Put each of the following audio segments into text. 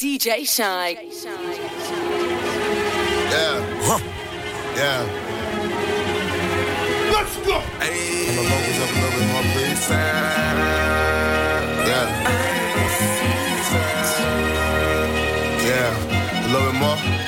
DJ Shynn. Yeah. Huh. Yeah. Let's go. Hey. Up a little bit more, please. Yeah. Yeah. A little bit more.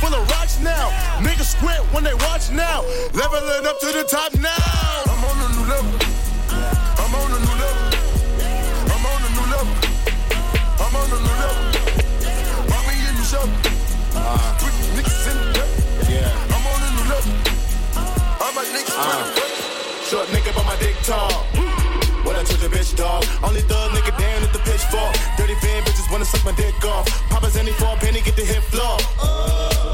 Full of rocks now. Niggas squint when they watch now. Leveling up to the top now. I'm on a new level. I'm on a new level. I'm on a new level. I'm on a new level. Mommy in the show. Put niggas in the. Yeah. I'm on a new level. All my niggas uh. Short nigga, but my dick tall. What I told your bitch, dog. Only thug nigga down at the pitchfork. Dirty van bitches wanna suck my dick off. Papa's any for a penny, get the hit floor.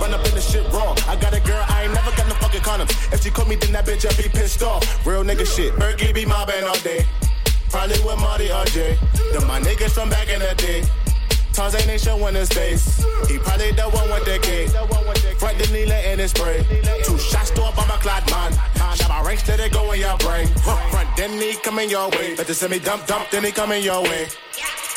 Run up in the shit raw. I got a girl, I ain't never got no fucking condoms. If she caught me, then that bitch, I be pissed off. Real nigga shit. Berkey be my band all day. Probably with Marty Jay. Them my niggas from back. Tarzan ain't showing his face. He probably the one with the cake. Front the needle in his spray. Two shots to a bomber clad man. Shot my ranks till they go in your brain. Front then he coming your way. Better send me dump dump then he coming your way.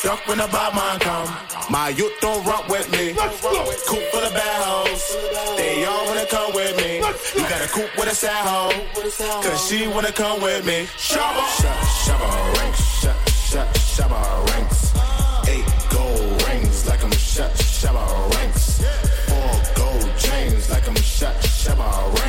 Duck when the bad man come. My youth don't rock with me. Coop full of bad hoes. They all wanna come with me. You got a coop with a sad hoe. Cause she wanna come with me. Shabba. Shabba ranks. Shabba Shabba Shabba ranks. Four gold chains like I'm shut. Shabba ranks.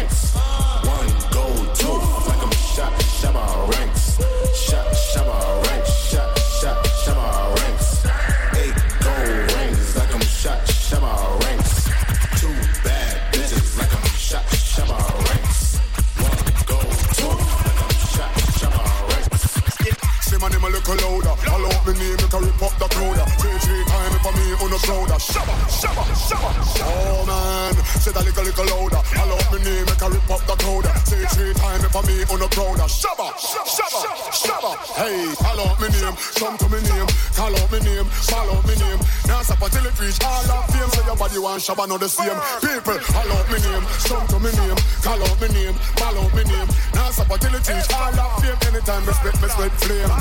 Shabba, not the same. People, call out me name, come to me name. Call out me name, call out me name. Now stop until it all fame. Anytime respect me sweat flame.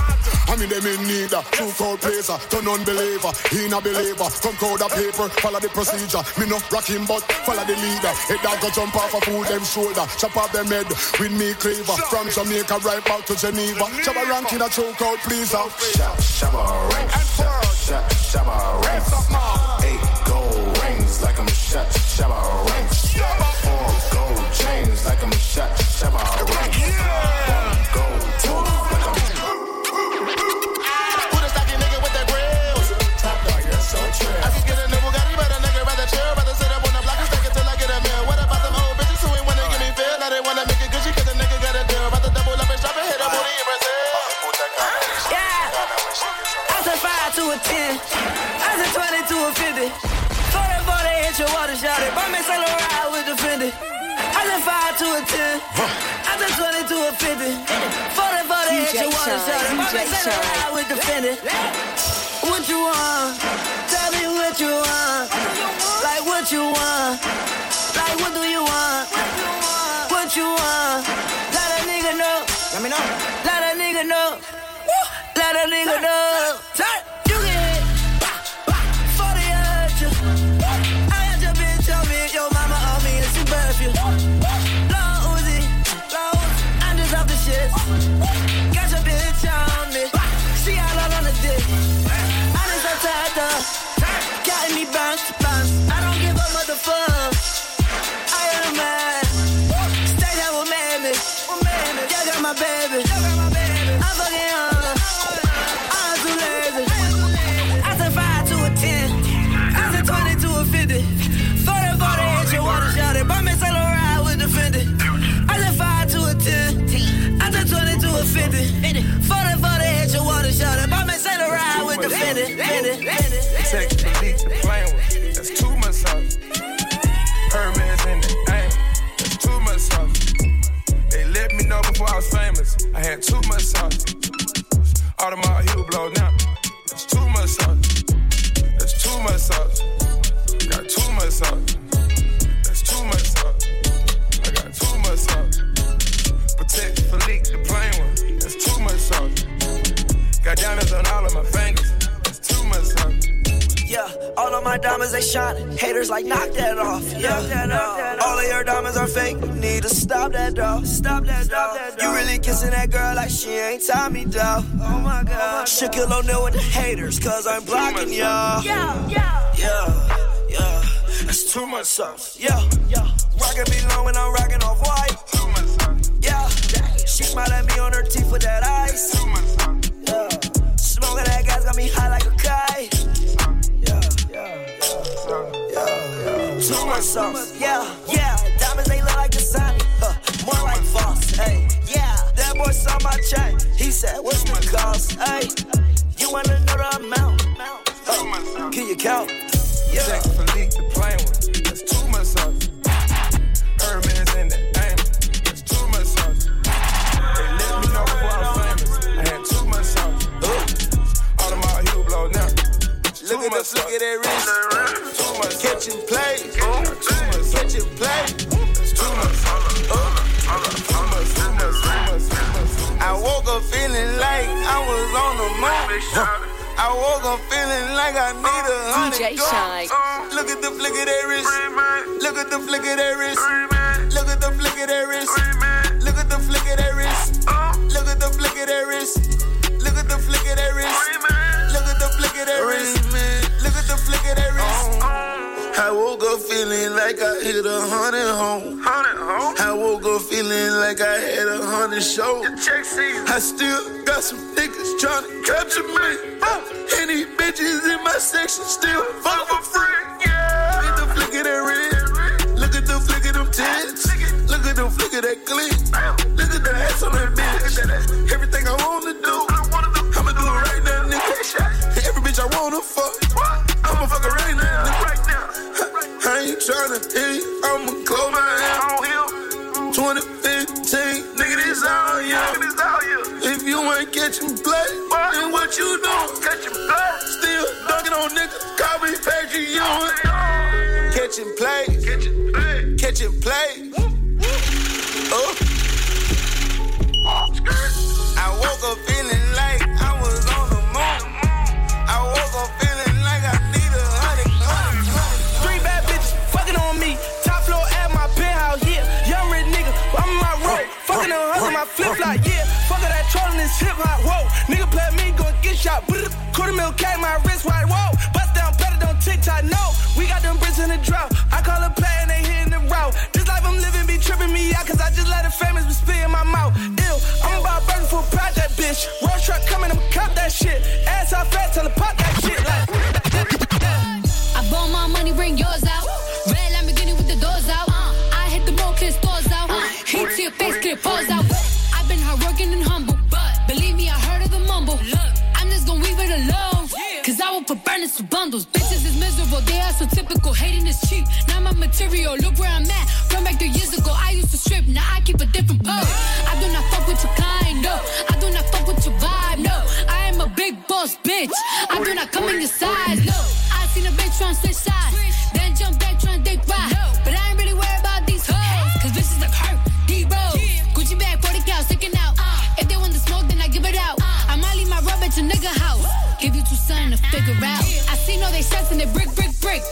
I mean them in need a true crowd placer, turn unbeliever, he not believer. Come crowd of paper, follow the procedure. Me no rock him but follow the leader. Head dog go jump off a fool them shoulder, chop off them head with me cleaver. From Jamaica right back to Geneva, Shabba ranking a true crowd pleaser. Shabba ranks. Shabba, Shabba ranks. Eight gold shut. Shabba ranks. Four gold chains like I'm shut. Shabba ranks. One gold tooth like I'm Who the stocky nigga with the grills? top dog. You're. I can get a new Bugatti, but a nigga rather chill. Rather sit up on the block and stack it I get a meal. What about them old bitches who ain't wanna give me feel? Now they wanna make it Gucci 'cause a nigga got a deal. Rather double up and shop and hit a booty in Brazil. Yeah. I five to a ten. your water shot it. Me Saint Laurent with the Fendi. I just five to a ten. I just twenty to a fifty. Forty forty hit your water shot it. Me Saint Laurent with the Fendi. What you want? Tell me what you want. Like what you want? Like what do you want? What you want? Let a nigga know. Let me know. Let a nigga know. Let a nigga know. Turn. Yeah, got my baby. I'm fucking her. Had too much sauce. Audemars Hublot now. That's too much sauce. That's too much sauce. Got too much sauce. My diamonds they shine. Haters like knock that off. Yeah, all of your diamonds are fake. You need to stop that dog. Stop that dog. You really kissing that girl like she ain't Tommy dog. Oh my god. Shaquille O'Neal with the haters, cause I'm blocking y'all. Yeah, yeah, yeah, yeah. That's too much sauce. Yeah, yeah. Rockin' me long when I'm rockin' off white. Too much sauce. Yeah, she smile at me on her teeth with that ice. Too much sauce. Yeah, smoking that gas got me high like much sauce. Yeah, yeah. Diamonds they look like Dasani. Huh, more like Voss. Hey, yeah. That boy saw my chain. He said, What's the cost? Hey, you wanna know the amount? Huh, can you count? Yeah. Patek Philippe, the plain one. That's too much sauce. Hermes in the aim. That's too much sauce. They let me know before I was famous. I had too much sauce. Audemars Hublot now. Look at the look at that wrist. Too much. Catching play. Feeling like I was on the moon. I woke up feeling like I need a oh, hundred DJ Shynn. guns. Look at the flick of that wrist. Look at the flick of that wrist. Look at the flick of that wrist. Look at the flick of that wrist. Look at the flick of that wrist. Look at the flick of that wrist. Look at the flick of that wrist. Like I hit a hundred home. I woke up feeling like I had a hundred shows. I still got some niggas trying to capture me. These bitches in my section still fuck for free. Yeah. Look at the flick of that red. Look at the flick of them tits. Look at the flick of that click. Look at the ass on that bitch. Everything I wanna do, I'ma do it right now, nigga. Every bitch I wanna fuck, tryna I'ma close my hand. 2015, nigga, this all you. If you ain't catching play, then what you doing? Catching play. Still dunking on niggas, call me Patrick Ewing. Catching play. To clear pause out. I've been hardworking and humble, but believe me, I heard of the mumble. I'm just gonna leave it alone. Cause I will put burners to bundles. Bitches is miserable, they are so typical. Hating is cheap. Now my material, look where I'm at. Run back three years ago, I used to strip, now I keep a different pose. I do not fuck with your kind, no. I do not fuck with your vibe, no. I am a big boss, bitch. I do not come in your size, no. I seen a bitch tryna switch sides, out. I see no they sets and they brick, brick, brick.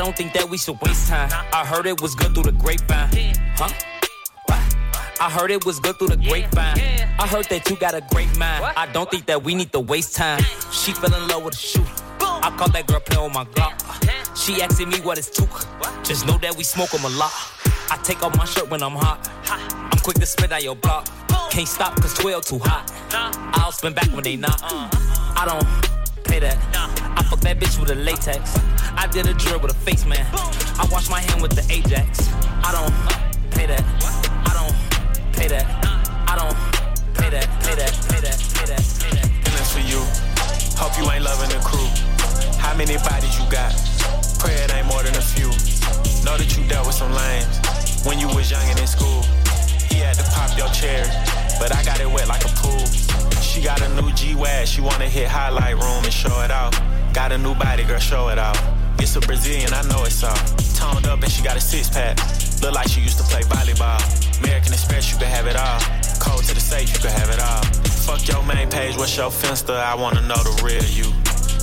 Don't think that we should waste time. I heard it was good through the grapevine. Huh? I heard it was good through the grapevine. I heard that you got a great mind. I don't think that we need to waste time. She fell in love with a shoe. I caught that girl playing with my Glock. She asking me what it's took. Just know that we smoke 'em a lot. I take off my shirt when I'm hot. I'm quick to spit on your block. Can't stop cause 12 too hot. I'll spin back when they not. I don't pay that. Fuck that bitch with a latex. I did a drill with a face man. I wash my hand with the Ajax. I don't pay that. I don't pay that. I don't pay that. Pay that. Pay that. Pay that. Pay that. And that's for you. Hope you ain't loving the crew. How many bodies you got? Pray it ain't more than a few. Know that you dealt with some lames when you was young and in school. He had to pop your cherry, but I got it wet like a pool. She got a new G-Wag, she wanna hit highlight room and show it off. Got a new body, girl, show it off. It's a Brazilian, I know it's all. Toned up and she got a six pack. Look like she used to play volleyball. American Express, you can have it all. Code to the safe, you can have it all. Fuck your main page, what's your finsta? I wanna know the real you.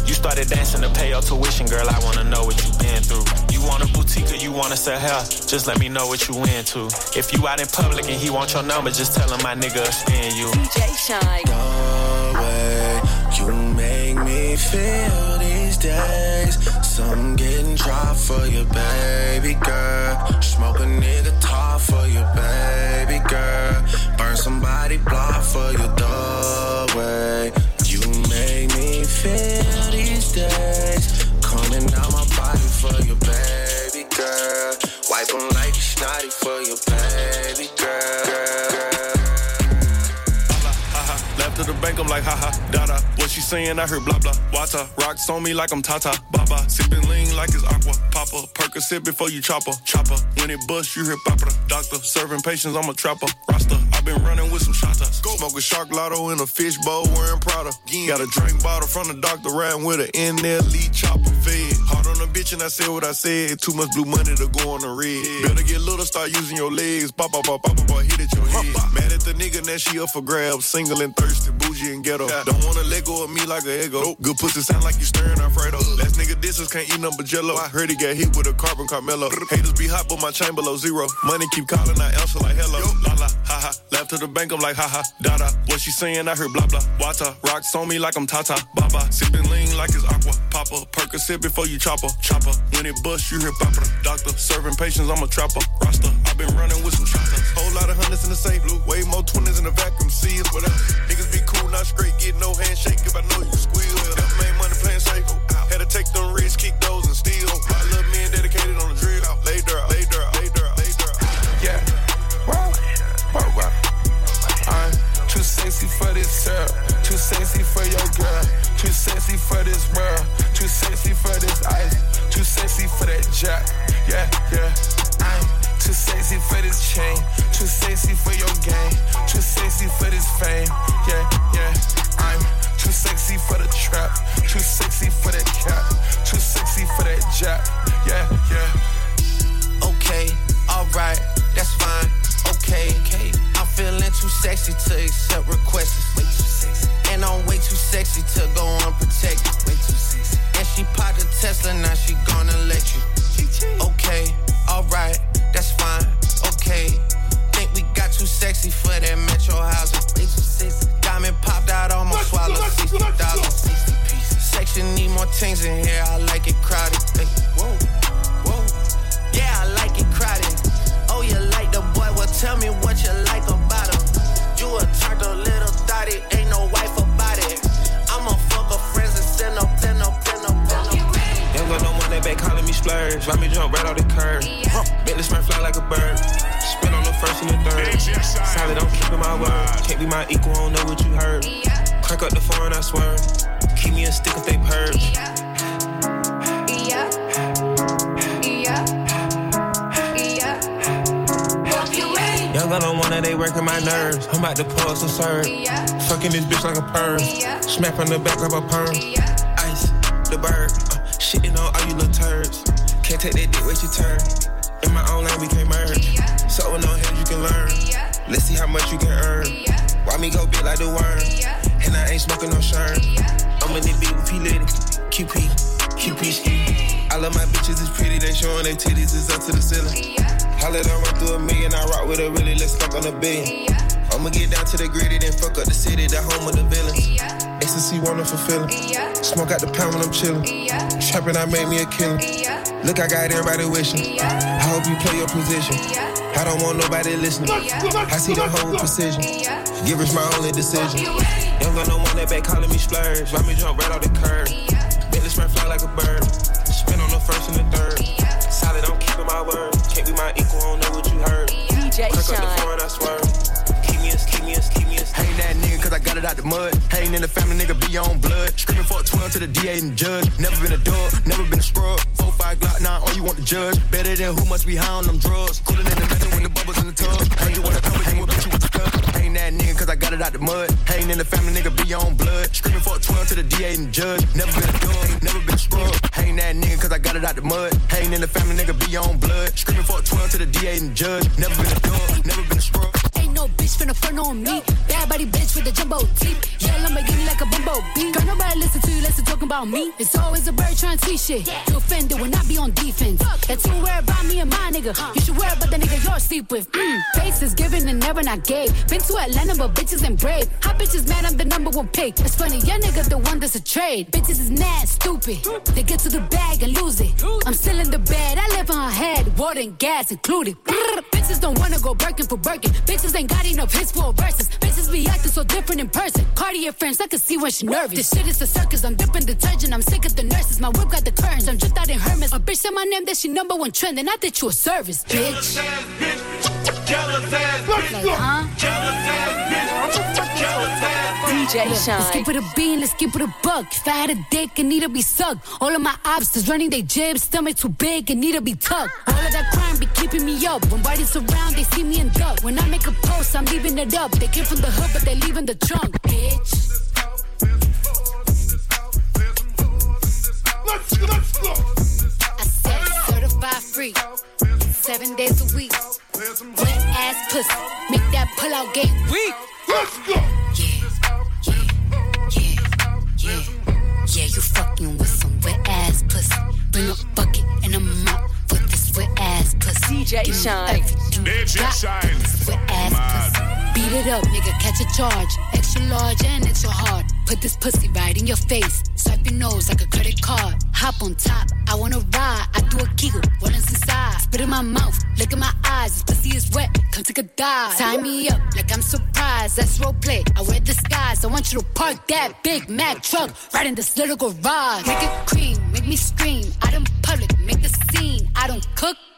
You started dancing to pay your tuition, girl. I wanna know what you been through. You want a boutique or you wanna sell hair? Just let me know what you into. If you out in public and he want your number, just tell him my nigga will spin you. DJ Shynn. the way you make me feel these days. Some getting dry for your baby girl. Smoke a nigga top for your baby girl. Burn somebody block for your the way you make me feel these days. Coming down my body for you, baby girl. Wipe 'em like you snotty for you, baby girl. Left to the bank, I'm like, haha. What she saying, I heard blah blah. Wata, rocks on me like I'm Tata, Baba. Sipping lean like it's aqua, Papa. Percocet before you chopper, chopper. When it bust, you hear papa. Doctor, serving patients, I'm a trapper, roster. i been running with some shotters. Smoking shark lotto in a fish bowl, wearing Prada. Got a drink bottle from the doctor, riding with an NLE chopper fed. Hard on a bitch and I said what I said. Too much blue money to go on the red. Better get little, start using your legs. Pop, pop, pop, pop, pop, hit at your head. Mad at the nigga, now she up for grabs. Single and thirsty, bougie and ghetto. Don't wanna let go of me like a ego. Good pussy sound like you stirring Alfredo. Last nigga disses can't eat nothing but jello. I heard he got hit with a carbon Carmelo. Haters be hot, but my chain below zero. Money keep calling, I answer like hello. La la, ha ha. To the bank, I'm like haha, ha. Dada. What she saying, I heard blah blah. Wata. Rocks on me like I'm Tata. Baba. Sipping lean like it's aqua. Papa. Percocet before you chopper. Chopper. When it bust, you hear papa. Doctor. Serving patients, I'm a trapper. Roster. i been running with some shotters. Whole lot of hundreds in the safe. Blue. Way more twenties in the vacuum. See us, whatever. Niggas be cool, not straight. Get no handshake if I know you squeal. Never made money playing safe. Oh, Had to take them risks, kick girl. Too sexy for your girl. Too sexy for this world. Too sexy for this ice. Too sexy for that jack. Yeah, yeah. I'm too sexy for this chain. Too sexy for your game. Too sexy for this fame. Yeah, yeah. I'm too sexy for the trap. Too sexy for that cap. Too sexy for that jack. Yeah, yeah. Okay, alright, that's fine. Okay, okay. Feeling too sexy to accept requests. Way too sexy. And I'm way too sexy to go unprotected. Way too sexy. And she popped a Tesla, now she gonna let you. Okay, alright, that's fine. Okay. Think we got too sexy for that metro housing. Way too sexy. Diamond popped out, almost swallowed 60,000. 60 pieces. Section need more things in here, I like it crowded. The curb. This man fly like a bird. Spin on the first and the third. Solid, I'm keeping my word. Can't be my equal, I don't know what you heard. Crank up the phone, I swear. Keep me a stick if they purge. Young gun on one that they working my nerves. I'm about to pull some serve. Fucking this bitch like a perm. Smack on the back of a perm. Ice, the bird. Can't take that dick, wait your turn. In my own lane, we can't merge. So with no hands, you can learn. Let's see how much you can earn. Why me go big like the worm? And I ain't smoking no shirt. I'm in the beat with P Litty. QP, QP ski. I love my bitches, it's pretty. They showing their titties, it's up to the ceiling. Holla done run through a million, I rock with a really, let's fuck on a billion. I'ma get down to the gritty, then fuck up the city, the home of the villains. Ecstasy, wonderful feeling. Smoke out the pound when I'm chillin'. Trapping, I made me a killer. Look, I got everybody wishing. I hope you play your position. I don't want nobody listening. I see the whole with Give Givers my only decision. Young got no one that back calling me splurge. Ride me jump right off the curb. Make this man fly like a bird. Spin on the first and the third. Solid, I'm keeping my word. Can't be my equal, I don't know what you heard. DJ Shynn. It out the mud. Hating in the family, nigga be on blood. Screaming for a 12 to the DA and judge. Never been a dog, never been a scrub. 4 5 Glock 9, all you want to judge. Better than who must be high on them drugs. Cooler in the metal when the bubbles in the tub. Ain't you wanna come bitch you with the stuff. Ain't that nigga cause I got it out the mud. Hating in the family, nigga be on blood. Screaming for a 12 to the DA and judge. Never been a dog, never been a scrub. Ain't that nigga cause I got it out the mud. Hating in the family, nigga be on blood. Screaming for a 12 to the DA and judge. Never been a dog, never been a scrub. No bitch finna front on me. Bad body bitch with the jumbo teeth. Yeah, Lamborghini like a bumbo bumblebee. Girl, nobody listen to you, listen talking about me. It's always a bird trying to teach shit. You offended when I be on defense. That's too worried about me and my nigga. You should worry about the nigga you're sleep with. Mm. Faces given and never not gave. Been to Atlanta, but bitches ain't brave. Hot bitches mad, I'm the number one pick. It's funny, your nigga the one that's a trade. Bitches is mad, stupid. They get to the bag and lose it. I'm still in the bed, I live on her head. Water and gas included. Bitches don't wanna go Birkin for Birkin. Bitches ain't got enough hits for verses. Bitches be acting so different in person. Cartier friends, I can see when she nervous. This shit is a circus, I'm dipping detergent. I'm sick of the nurses. My whip got the curtains, I'm just out in Hermes. A bitch said my name, that she number one trend. And I think you a service, bitch. Like, huh? DJ Let's Shine. keep it a bean, let's keep it a buck. If I had a dick, it need to be sucked. All of my obstacles running they jibs, stomach too big, it need to be tucked. All of that crime be keeping me up. When bodies around, they see me in duck. When I make a post, I'm leaving it up. They came from the hood, but they leaving the trunk, bitch. Let's, let's go. I said certified free, seven days a week. Wet ass pussy, make that pull out game weak. Let's go. Yeah, DJ Give me Shine. everything you DJ got Shine. for this wet ass. Beat it up, nigga, catch a charge. Extra large and extra hard. Put this pussy right in your face. Swipe your nose like a credit card. Hop on top, I wanna ride. I do a giggle, what is inside? Spit in my mouth, look in my eyes. This pussy is wet, come take a dive. Tie me up like I'm surprised. That's role play. I wear disguise. I want you to park that Big Mack truck right in this little garage. Make it cream, make me scream. Out in public, make the scene. I don't cook.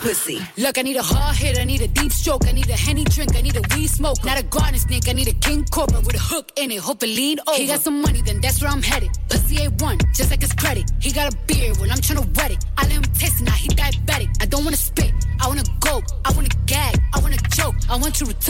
pussy. Look, I need a hard hit, I need a deep stroke, I need a henny drink, I need a weed smoke. Not a garden snake, I need a king cobra with a hook in it, hope it lean over. He got some money, then that's where I'm headed. Pussy A1, just like his credit. He got a beard, well, I'm trying to wet it. I let him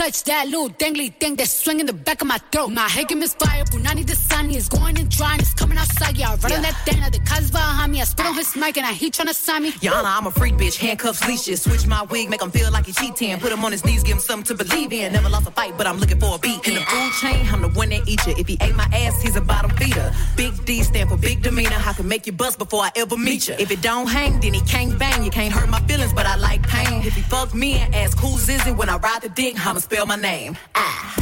touch that little dangly thing that's swinging the back of my throat. My head can misfire, Punani the sun is going and drying, it's coming outside, yeah. I run on that thing, now the cuz behind me. I spit on his mic and I he tryna sign me. Honor, I'm a freak bitch. Handcuffs, leashes. Switch my wig, make him feel like he cheating. Put him on his knees, give him something to believe in. Never lost a fight, but I'm looking for a beat. In the food chain, I'm the one that eat you. If he ate my ass, he's a bottom feeder. Big D stand for big demeanor. I can make you bust before I ever meet you. If it don't hang, then he can't bang. You can't hurt my feelings, but I like pain. If he fuck me and ask who's is it when I ride the dick, I'ma spell my name. Ah.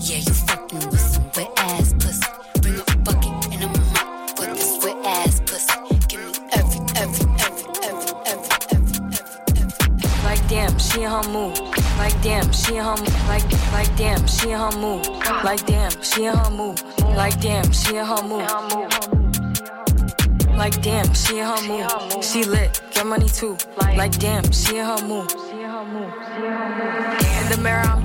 Yeah, you fucking with some wet ass pussy. Bring a bucket and a mop with this wet ass pussy. Give me every, every, every, every, every, every, every. Like damn, she in her mood. Like damn, she in her mood. Like like damn, she in her mood. Like damn, she in her mood. Like damn, she in her mood. Like damn, she in her mood. She lit, get money too. Like damn, she in her mood. In the mirror, I'm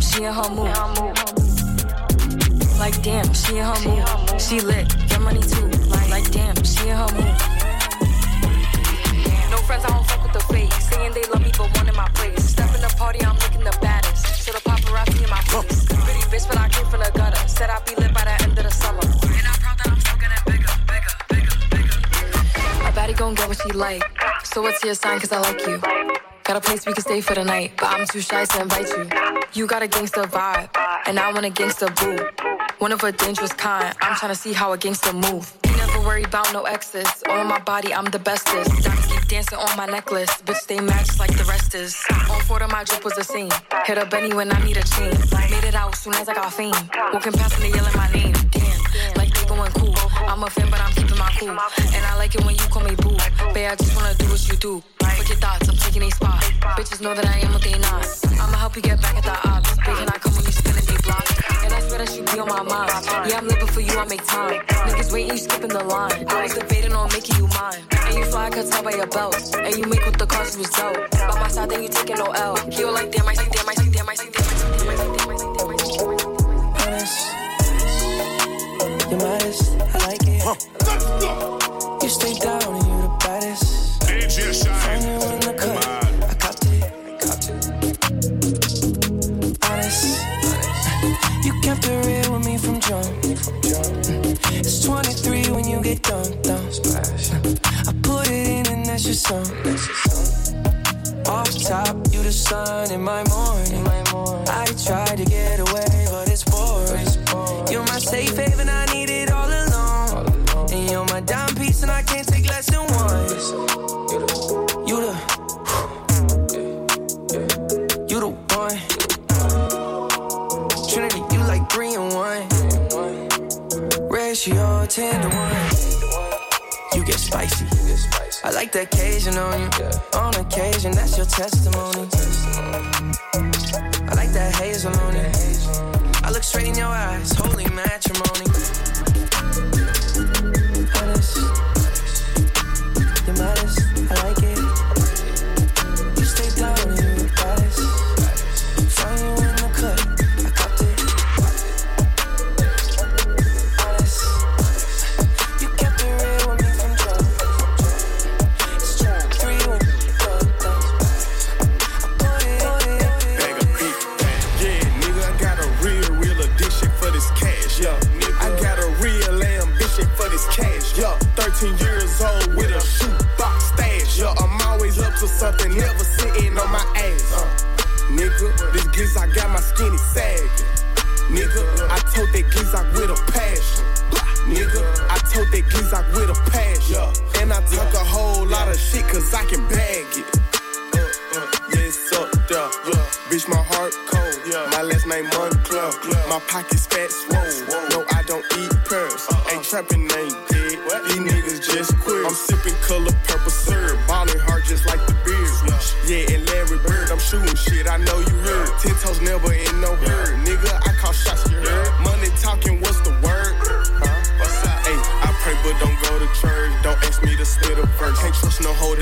she in her mood. Like, damn, she in her mood. She lit, get money too. Like, like damn, she in her mood. No friends, I don't fuck with the fake. Saying they love me, but one in my place. Step in the party, I'm looking the baddest. So the paparazzi in my face. Pretty bitch, but I came from the gutter. Said I'd be lit by the end of the summer. And I'm proud that I'm still getting bigger, bigger, bigger, bigger. A baddie gon' get what she like. So what's your sign? Cause I like you. Got a place we can stay for the night, but I'm too shy to invite you. You got a gangster vibe, and I want a gangster boo. One of a dangerous kind. I'm tryna see how a gangster move. Never worry about no exes. All on my body, I'm the bestest. Diamonds keep dancing on my necklace. Bitch, stay matched like the rest is. On Florida, my drip was the same. Hit a Benny when I need a chain. Made it out soon as I got fame. Walking past and they yelling my name. I'm a fan, but I'm keeping my cool. And I like it when you call me boo. Babe, I just wanna do what you do. Fuck your thoughts, I'm taking a spot. Bitches know that I am what they not. I'ma help you get back at the ops. Babe, can I come when you spinning they block? And I swear that you be on my mind. Yeah, I'm living for you, I make time. Niggas waiting, you skipping the line. I was debating on making you mine. And you fly, cut tell by your belt. And you make what the cause was dope. By my side, then you taking no L. You like damn, I see damn, I see damn, I see damn, I see damn, I see damn, I see damn, I see damn. Honest, you're modest. Huh. You stay down like the occasion on you. On occasion, that's your testimony. I like that hazel on you. I look straight in your eyes, holy matrimony. Told that with a passion. And I talk a whole lot of shit cause I can bag it. Uh, uh, yes, up there. Yeah. Bitch, my heart cold. Yeah. My last name Moncler. Yeah. My pockets fat swole. No, I don't eat pearls. Ain't trapping, no hoe